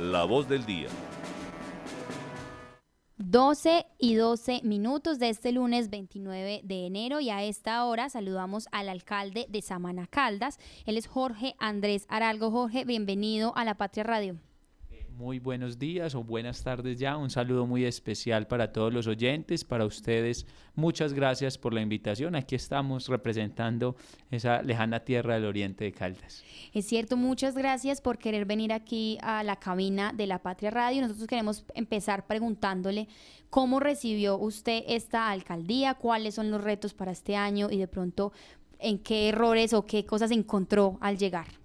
La voz del día. 12 y 12 minutos de este lunes 29 de enero y a esta hora saludamos al alcalde de Samana Caldas. Él es Jorge Andrés Aralgo. Jorge, bienvenido a La Patria Radio muy buenos días o buenas tardes ya. Un saludo muy especial para todos los oyentes, para ustedes. Muchas gracias por la invitación. Aquí estamos representando esa lejana tierra del oriente de Caldas. Es cierto, muchas gracias por querer venir aquí a la cabina de la Patria Radio. Nosotros queremos empezar preguntándole cómo recibió usted esta alcaldía, cuáles son los retos para este año y de pronto en qué errores o qué cosas encontró al llegar.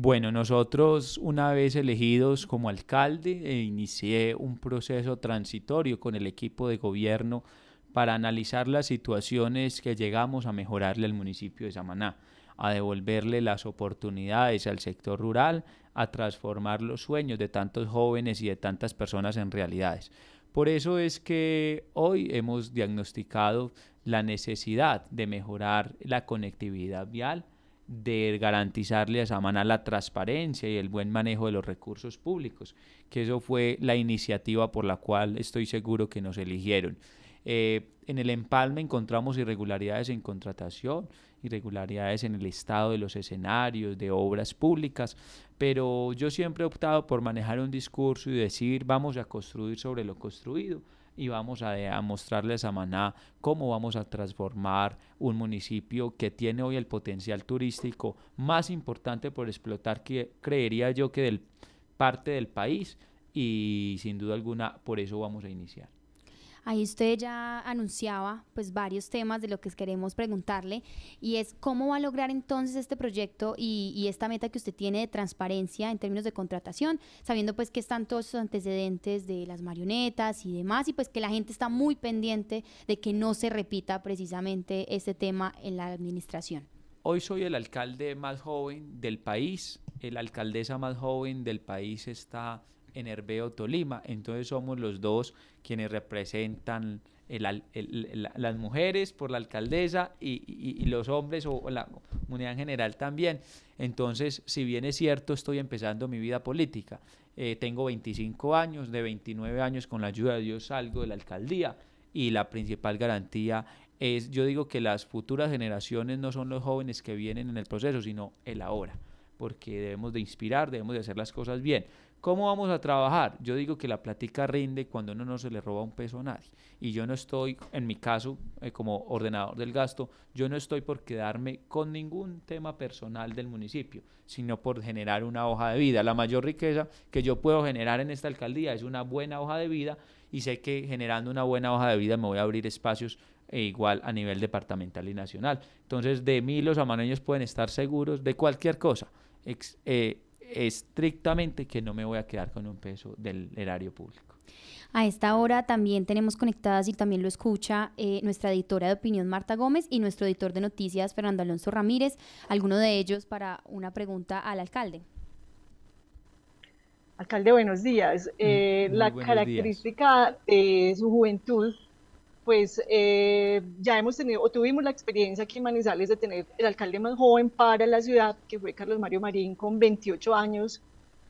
Bueno, nosotros una vez elegidos como alcalde, eh, inicié un proceso transitorio con el equipo de gobierno para analizar las situaciones que llegamos a mejorarle al municipio de Samaná, a devolverle las oportunidades al sector rural, a transformar los sueños de tantos jóvenes y de tantas personas en realidades. Por eso es que hoy hemos diagnosticado la necesidad de mejorar la conectividad vial, de garantizarle a Samana la transparencia y el buen manejo de los recursos públicos, que eso fue la iniciativa por la cual estoy seguro que nos eligieron. Eh, en el empalme encontramos irregularidades en contratación, irregularidades en el estado de los escenarios, de obras públicas, pero yo siempre he optado por manejar un discurso y decir vamos a construir sobre lo construido y vamos a, mostrarles a Maná cómo vamos a transformar un municipio que tiene hoy el potencial turístico más importante por explotar que creería yo que del parte del país y sin duda alguna por eso vamos a iniciar. Ahí usted ya anunciaba pues varios temas de lo que queremos preguntarle y es cómo va a lograr entonces este proyecto y, esta meta que usted tiene de transparencia en términos de contratación, sabiendo pues que están todos esos antecedentes de las marionetas y demás y pues que la gente está muy pendiente de que no se repita precisamente este tema en la administración. Hoy soy el alcalde más joven del país, la alcaldesa más joven del país está en Herbeo, Tolima. Entonces somos los dos quienes representan las mujeres por la alcaldesa y, los hombres o, la comunidad en general también. Entonces, si bien es cierto, estoy empezando mi vida política. Eh, tengo 25 años, de 29 años con la ayuda de Dios salgo de la alcaldía y la principal garantía es, yo digo que las futuras generaciones no son los jóvenes que vienen en el proceso, sino el ahora porque debemos de inspirar, debemos de hacer las cosas bien. ¿Cómo vamos a trabajar? Yo digo que la plática rinde cuando uno no se le roba un peso a nadie. Y yo no estoy, en mi caso, eh, como ordenador del gasto, yo no estoy por quedarme con ningún tema personal del municipio, sino por generar una hoja de vida. La mayor riqueza que yo puedo generar en esta alcaldía es una buena hoja de vida y sé que generando una buena hoja de vida me voy a abrir espacios e igual a nivel departamental y nacional. Entonces, de mí los amaneños pueden estar seguros de cualquier cosa eh, estrictamente que no me voy a quedar con un peso del erario público. A esta hora también tenemos conectadas y también lo escucha eh, nuestra editora de opinión Marta Gómez y nuestro editor de noticias Fernando Alonso Ramírez, alguno de ellos para una pregunta al alcalde. Alcalde, buenos días. Eh, la característica de su juventud pues eh, ya hemos tenido o tuvimos la experiencia aquí en Manizales de tener el alcalde más joven para la ciudad, que fue Carlos Mario Marín, con 28 años,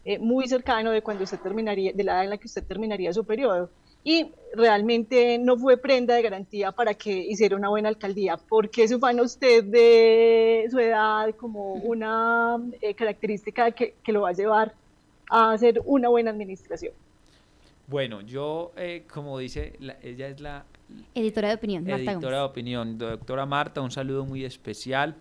eh, muy cercano de cuando usted terminaría, de la edad en la que usted terminaría su periodo. Y realmente no fue prenda de garantía para que hiciera una buena alcaldía. ¿Por qué ufana usted de su edad como una eh, característica que, que lo va a llevar a hacer una buena administración? Bueno, yo, como dice, ella es la Editora de opinión, Marta Editora de opinión, doctora Marta, un saludo muy especial.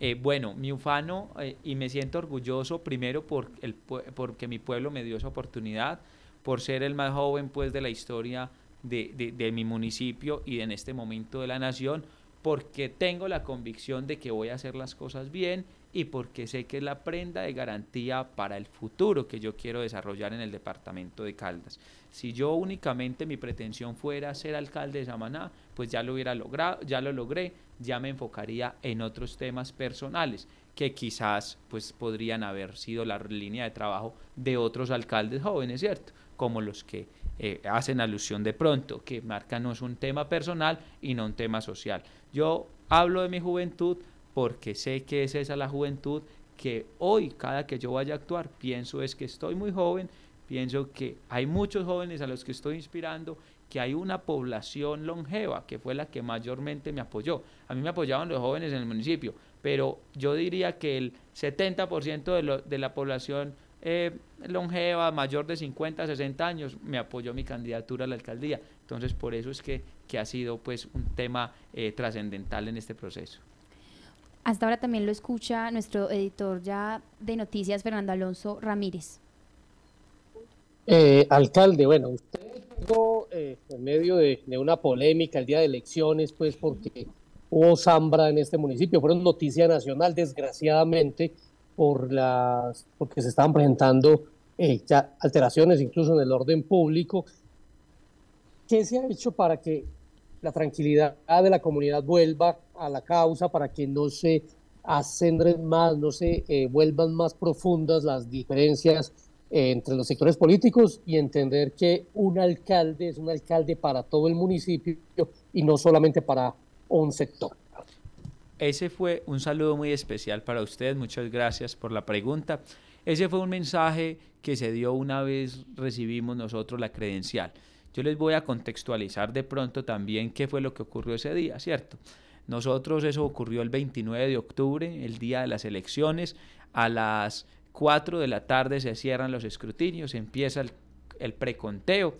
Eh, bueno, mi ufano, eh, y me siento orgulloso primero por el, porque mi pueblo me dio esa oportunidad, por ser el más joven pues de la historia de, de, de mi municipio y en este momento de la nación, porque tengo la convicción de que voy a hacer las cosas bien y porque sé que es la prenda de garantía para el futuro que yo quiero desarrollar en el departamento de Caldas. Si yo únicamente mi pretensión fuera ser alcalde de Samaná, pues ya lo hubiera logrado, ya lo logré, ya me enfocaría en otros temas personales que quizás pues podrían haber sido la línea de trabajo de otros alcaldes jóvenes, ¿cierto? Como los que eh, hacen alusión de pronto, que marcan no es un tema personal y no un tema social. Yo hablo de mi juventud, porque sé que es esa la juventud que hoy, cada que yo vaya a actuar, pienso es que estoy muy joven, pienso que hay muchos jóvenes a los que estoy inspirando, que hay una población longeva, que fue la que mayormente me apoyó. A mí me apoyaban los jóvenes en el municipio, pero yo diría que el 70% de, de la población eh, longeva, mayor de 50, 60 años, me apoyó mi candidatura a la alcaldía. Entonces, por eso es que, que ha sido pues un tema eh, trascendental en este proceso. Hasta ahora también lo escucha nuestro editor ya de noticias, Fernando Alonso Ramírez. Eh, alcalde, bueno, usted en medio de, de, una polémica el día de elecciones, pues porque hubo zambra en este municipio, fueron noticia nacional, desgraciadamente, por las, porque se estaban presentando eh, ya alteraciones incluso en el orden público. ¿Qué se ha hecho para que la tranquilidad de la comunidad vuelva a la causa, para que no se ascendren más, no se eh, vuelvan más profundas las diferencias eh, entre los sectores políticos y entender que un alcalde es un alcalde para todo el municipio y no solamente para un sector? Ese fue un saludo muy especial para usted, muchas gracias por la pregunta. Ese fue un mensaje que se dio una vez recibimos nosotros la credencial. Yo les voy a contextualizar de pronto también qué fue lo que ocurrió ese día, ¿cierto? Nosotros eso ocurrió el 29 de octubre, el día de las elecciones. A las 4 de la tarde se cierran los escrutinios, empieza el, preconteo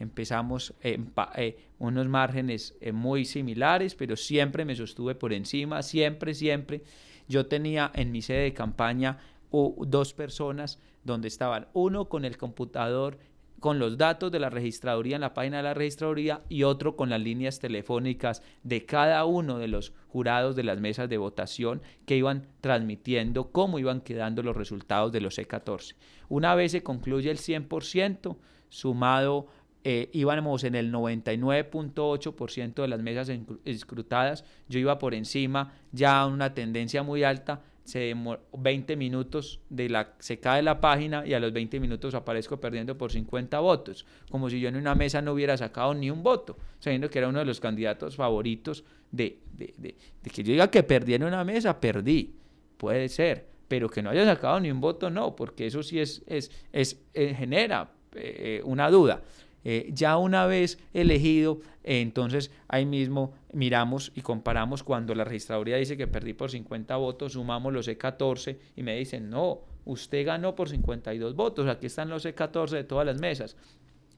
empezamos en eh, unos márgenes eh, muy similares, pero siempre me sostuve por encima, siempre, siempre. Yo tenía en mi sede de campaña dos personas donde estaban uno con el computador con los datos de la registraduría en la página de la registraduría y otro con las líneas telefónicas de cada uno de los jurados de las mesas de votación que iban transmitiendo cómo iban quedando los resultados de los C14. Una vez se concluye el 100%, sumado eh, íbamos en el 99.8% de las mesas escrutadas, yo iba por encima, ya una tendencia muy alta, se 20 minutos de la se cae la página y a los 20 minutos aparezco perdiendo por 50 votos, como si yo en una mesa no hubiera sacado ni un voto, sabiendo que era uno de los candidatos favoritos de, de, de, que yo diga que perdí en una mesa, perdí, puede ser, pero que no haya sacado ni un voto, no, porque eso sí es, es, es eh, genera eh, una duda. Eh, ya una vez elegido, entonces ahí mismo miramos y comparamos cuando la registraduría dice que perdí por 50 votos, sumamos los E14 y me dicen, no, usted ganó por 52 votos, aquí están los E14 de todas las mesas.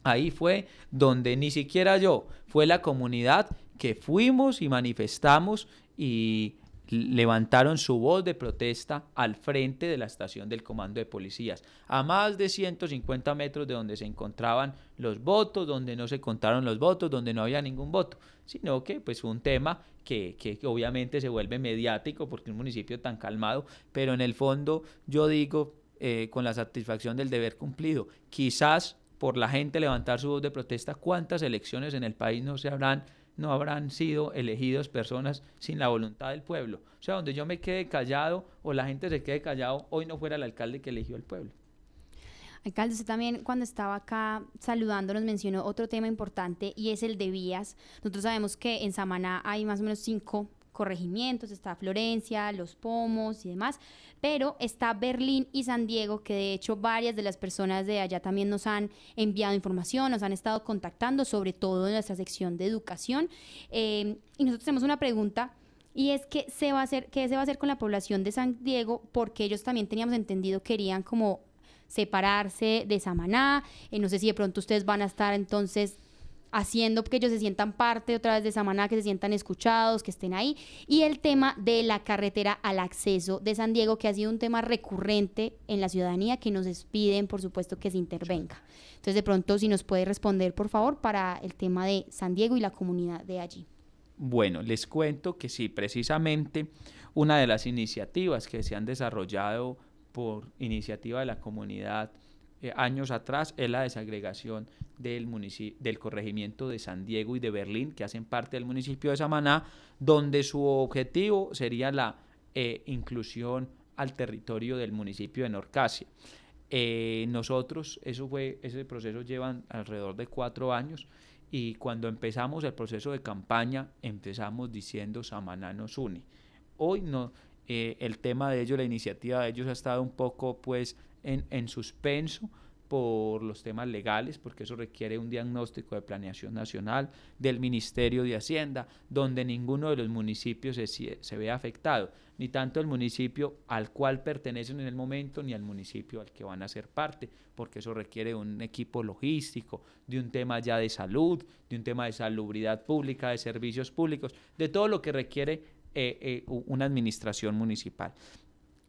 Ahí fue donde ni siquiera yo, fue la comunidad que fuimos y manifestamos y levantaron su voz de protesta al frente de la estación del comando de policías, a más de 150 metros de donde se encontraban los votos, donde no se contaron los votos, donde no había ningún voto, sino que pues fue un tema que, que obviamente se vuelve mediático porque un municipio tan calmado, pero en el fondo yo digo eh, con la satisfacción del deber cumplido, quizás por la gente levantar su voz de protesta, cuántas elecciones en el país no se habrán no habrán sido elegidos personas sin la voluntad del pueblo. O sea, donde yo me quede callado o la gente se quede callado, hoy no fuera el alcalde que eligió el pueblo. Alcalde, usted también cuando estaba acá saludando nos mencionó otro tema importante y es el de vías. Nosotros sabemos que en Samaná hay más o menos cinco corregimientos, está Florencia, Los Pomos y demás, pero está Berlín y San Diego, que de hecho varias de las personas de allá también nos han enviado información, nos han estado contactando, sobre todo en nuestra sección de educación. Eh, y nosotros tenemos una pregunta y es que se va a hacer, qué se va a hacer con la población de San Diego, porque ellos también teníamos entendido querían como separarse de Samaná. Eh, no sé si de pronto ustedes van a estar entonces haciendo que ellos se sientan parte otra vez de Samaná, que se sientan escuchados, que estén ahí. Y el tema de la carretera al acceso de San Diego, que ha sido un tema recurrente en la ciudadanía, que nos piden, por supuesto, que se intervenga. Entonces, de pronto, si nos puede responder, por favor, para el tema de San Diego y la comunidad de allí. Bueno, les cuento que sí, precisamente una de las iniciativas que se han desarrollado por iniciativa de la comunidad eh, años atrás es la desagregación del, del corregimiento de San Diego y de Berlín, que hacen parte del municipio de Samaná, donde su objetivo sería la eh, inclusión al territorio del municipio de Norcasia. Eh, nosotros, eso fue, ese proceso lleva alrededor de cuatro años y cuando empezamos el proceso de campaña empezamos diciendo Samaná nos une. Hoy no, el tema de ellos, la iniciativa de ellos ha estado un poco pues en, en suspenso por los temas legales, porque eso requiere un diagnóstico de planeación nacional del Ministerio de Hacienda, donde ninguno de los municipios se, se ve afectado, ni tanto el municipio al cual pertenecen en el momento, ni al municipio al que van a ser parte, porque eso requiere un equipo logístico, de un tema ya de salud, de un tema de salubridad pública, de servicios públicos, de todo lo que requiere eh, eh, una administración municipal.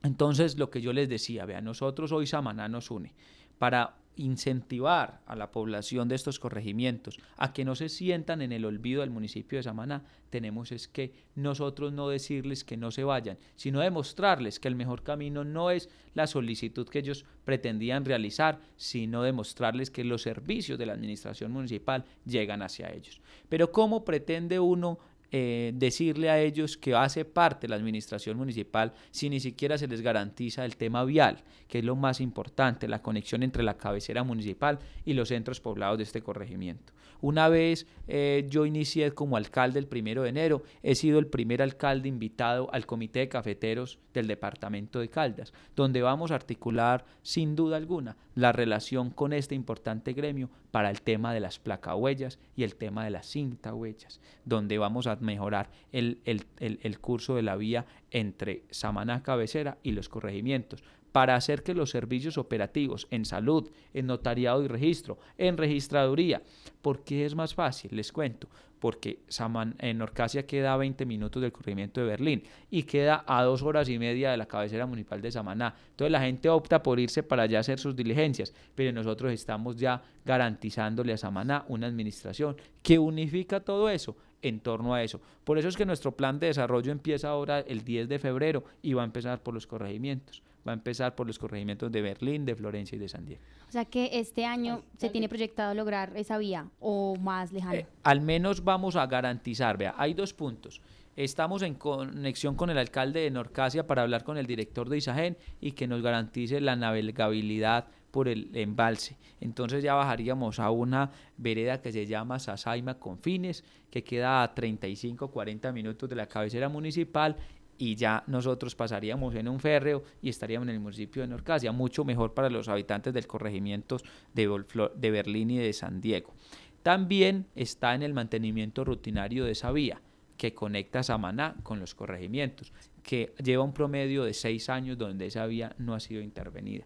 Entonces, lo que yo les decía, vean, nosotros hoy Samaná nos une para incentivar a la población de estos corregimientos a que no se sientan en el olvido del municipio de Samaná, tenemos es que nosotros no decirles que no se vayan, sino demostrarles que el mejor camino no es la solicitud que ellos pretendían realizar, sino demostrarles que los servicios de la administración municipal llegan hacia ellos. Pero ¿cómo pretende uno eh, decirle a ellos que hace parte la administración municipal si ni siquiera se les garantiza el tema vial, que es lo más importante, la conexión entre la cabecera municipal y los centros poblados de este corregimiento. Una vez eh, yo inicié como alcalde el primero de enero, he sido el primer alcalde invitado al Comité de Cafeteros del Departamento de Caldas, donde vamos a articular sin duda alguna la relación con este importante gremio para el tema de las placahuellas y el tema de las cinta huellas, donde vamos a mejorar el, el, curso de la vía entre Samaná Cabecera y los corregimientos para hacer que los servicios operativos en salud, en notariado y registro, en registraduría, porque es más fácil, les cuento, porque en Orcasia queda a 20 minutos del corregimiento de Berlín y queda a dos horas y media de la cabecera municipal de Samaná. Entonces la gente opta por irse para allá a hacer sus diligencias, pero nosotros estamos ya garantizándole a Samaná una administración que unifica todo eso en torno a eso. Por eso es que nuestro plan de desarrollo empieza ahora el 10 de febrero y va a empezar por los corregimientos. Va a empezar por los corregimientos de Berlín, de Florencia y de San Diego. O sea que este año se tiene proyectado lograr esa vía o más lejano. Eh, al menos vamos a garantizar, vea, hay dos puntos. Estamos en conexión con el alcalde de Norcasia para hablar con el director de Isagen y que nos garantice la navegabilidad por el embalse. Entonces ya bajaríamos a una vereda que se llama Sasaima Confines, que queda a 35-40 minutos de la cabecera municipal y ya nosotros pasaríamos en un férreo y estaríamos en el municipio de Norcasia, mucho mejor para los habitantes del corregimiento de, de Berlín y de San Diego. También está en el mantenimiento rutinario de esa vía que conecta Samaná con los corregimientos, que lleva un promedio de seis años donde esa vía no ha sido intervenida.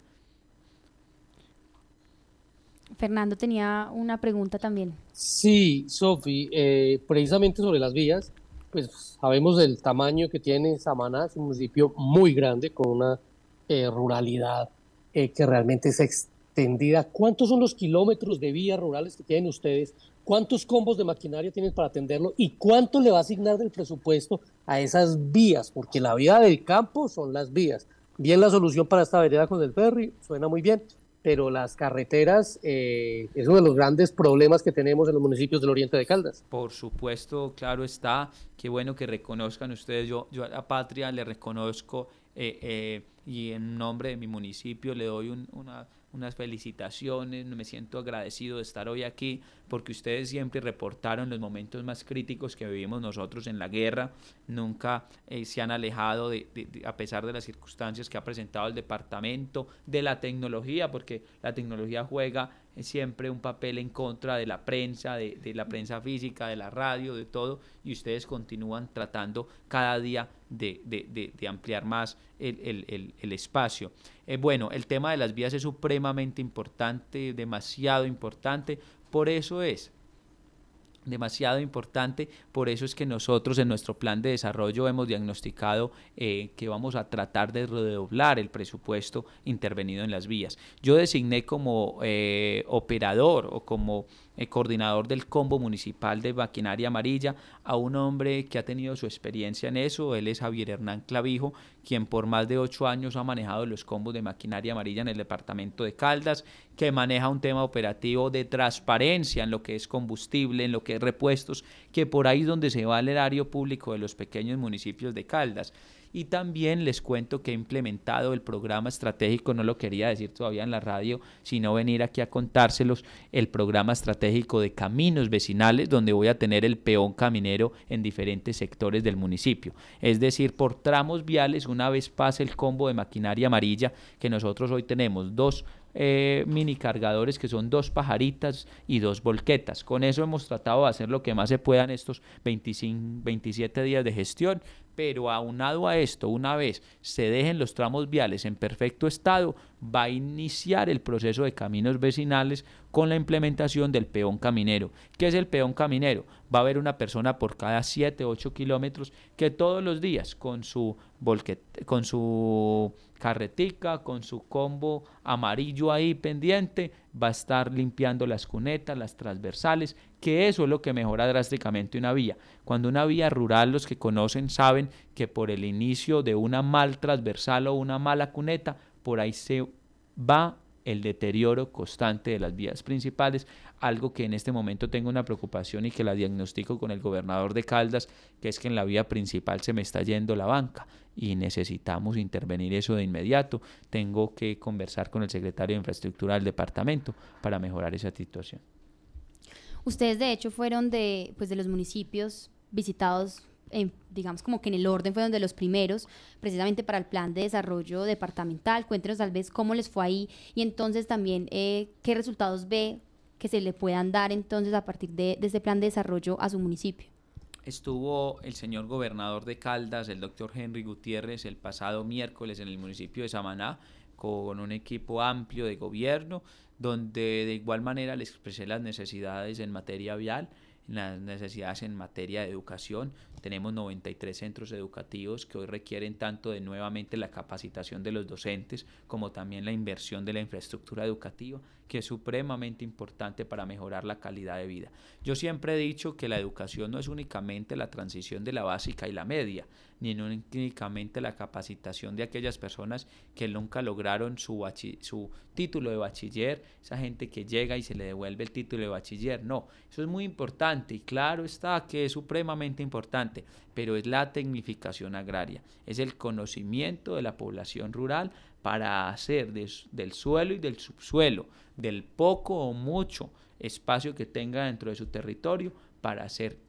Fernando tenía una pregunta también. Sí, Sofi, eh, precisamente sobre las vías, pues sabemos del tamaño que tiene Samaná, es un municipio muy grande con una eh, ruralidad eh, que realmente es extendida. ¿Cuántos son los kilómetros de vías rurales que tienen ustedes? ¿Cuántos combos de maquinaria tienen para atenderlo? ¿Y cuánto le va a asignar del presupuesto a esas vías? Porque la vida del campo son las vías. Bien la solución para esta vereda con el ferry, suena muy bien, pero las carreteras eh, es uno de los grandes problemas que tenemos en los municipios del oriente de Caldas. Por supuesto, claro está, qué bueno que reconozcan ustedes, yo, yo a la patria le reconozco eh, eh, y en nombre de mi municipio le doy una unas felicitaciones, me siento agradecido de estar hoy aquí porque ustedes siempre reportaron los momentos más críticos que vivimos nosotros en la guerra, nunca eh, se han alejado de, a pesar de las circunstancias que ha presentado el departamento, de la tecnología, porque la tecnología juega siempre un papel en contra de la prensa, de, la prensa física, de la radio, de todo, y ustedes continúan tratando cada día de, ampliar más el, espacio. Eh, bueno, el tema de las vías es supremamente importante, demasiado importante, por eso es demasiado importante. Por eso es que nosotros en nuestro plan de desarrollo hemos diagnosticado eh, que vamos a tratar de redoblar el presupuesto intervenido en las vías. Yo designé como eh, operador o como coordinador del combo municipal de maquinaria amarilla, a un hombre que ha tenido su experiencia en eso. Él es Javier Hernán Clavijo, quien por más de ocho años ha manejado los combos de maquinaria amarilla en el departamento de Caldas, que maneja un tema operativo de transparencia en lo que es combustible, en lo que es repuestos, que por ahí es donde se va el erario público de los pequeños municipios de Caldas. Y también les cuento que he implementado el programa estratégico, no lo quería decir todavía en la radio, sino venir aquí a contárselos, el programa estratégico de caminos vecinales, donde voy a tener el peón caminero en diferentes sectores del municipio. Es decir, por tramos viales, una vez pase el combo de maquinaria amarilla, que nosotros hoy tenemos dos eh, mini cargadores que son dos pajaritas y dos volquetas. Con eso hemos tratado de hacer lo que más se pueda en estos 25, 27 días de gestión, pero aunado a esto, una vez se dejen los tramos viales en perfecto estado, va a iniciar el proceso de caminos vecinales con la implementación del peón caminero. ¿Qué es el peón caminero? Va a haber una persona por cada 7, 8 kilómetros que todos los días con su, con su carretica, con su combo amarillo ahí pendiente, va a estar limpiando las cunetas, las transversales, que eso es lo que mejora drásticamente una vía. Cuando una vía rural, los que conocen saben que por el inicio de una mal transversal o una mala cuneta, por ahí se va el deterioro constante de las vías principales, algo que en este momento tengo una preocupación y que la diagnostico con el gobernador de Caldas, que es que en la vía principal se me está yendo la banca y necesitamos intervenir eso de inmediato. Tengo que conversar con el secretario de Infraestructura del departamento para mejorar esa situación. Ustedes de hecho fueron de, pues, de los municipios visitados digamos como que en el orden fue donde los primeros, precisamente para el plan de desarrollo departamental. Cuéntenos tal vez cómo les fue ahí y entonces también eh, qué resultados ve que se le puedan dar entonces a partir de, de este plan de desarrollo a su municipio. Estuvo el señor gobernador de Caldas, el doctor Henry Gutiérrez, el pasado miércoles en el municipio de Samaná con un equipo amplio de gobierno, donde de igual manera le expresé las necesidades en materia vial las necesidades en materia de educación. Tenemos 93 centros educativos que hoy requieren tanto de nuevamente la capacitación de los docentes como también la inversión de la infraestructura educativa, que es supremamente importante para mejorar la calidad de vida. Yo siempre he dicho que la educación no es únicamente la transición de la básica y la media, ni únicamente la capacitación de aquellas personas que nunca lograron su, su título de bachiller, esa gente que llega y se le devuelve el título de bachiller. No, eso es muy importante y claro está que es supremamente importante, pero es la tecnificación agraria, es el conocimiento de la población rural para hacer del suelo y del subsuelo, del poco o mucho espacio que tenga dentro de su territorio para hacer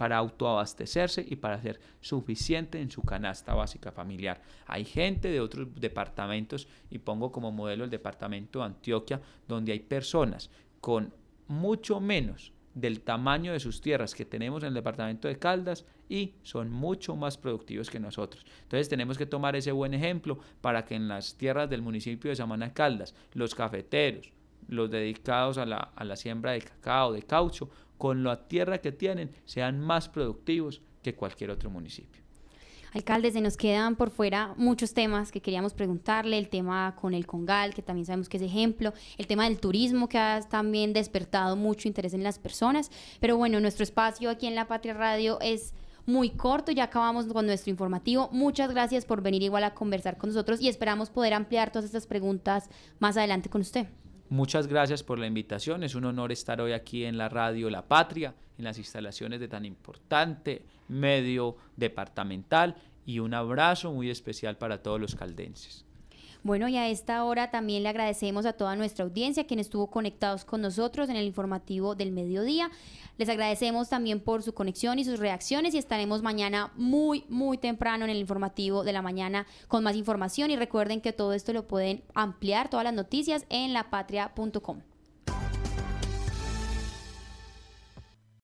para autoabastecerse y para ser suficiente en su canasta básica familiar. Hay gente de otros departamentos, y pongo como modelo el departamento de Antioquia, donde hay personas con mucho menos del tamaño de sus tierras que tenemos en el departamento de Caldas y son mucho más productivos que nosotros. Entonces tenemos que tomar ese buen ejemplo para que en las tierras del municipio de Samana Caldas, los cafeteros, los dedicados a la, a la siembra de cacao, de caucho, con la tierra que tienen, sean más productivos que cualquier otro municipio. Alcalde, se nos quedan por fuera muchos temas que queríamos preguntarle, el tema con el Congal, que también sabemos que es ejemplo, el tema del turismo, que ha también despertado mucho interés en las personas, pero bueno, nuestro espacio aquí en La Patria Radio es muy corto, ya acabamos con nuestro informativo. Muchas gracias por venir igual a conversar con nosotros y esperamos poder ampliar todas estas preguntas más adelante con usted. Muchas gracias por la invitación. Es un honor estar hoy aquí en la radio La Patria, en las instalaciones de tan importante medio departamental y un abrazo muy especial para todos los caldenses. Bueno, y a esta hora también le agradecemos a toda nuestra audiencia, quien estuvo conectados con nosotros en el informativo del mediodía. Les agradecemos también por su conexión y sus reacciones y estaremos mañana muy, muy temprano en el informativo de la mañana con más información y recuerden que todo esto lo pueden ampliar, todas las noticias en lapatria.com.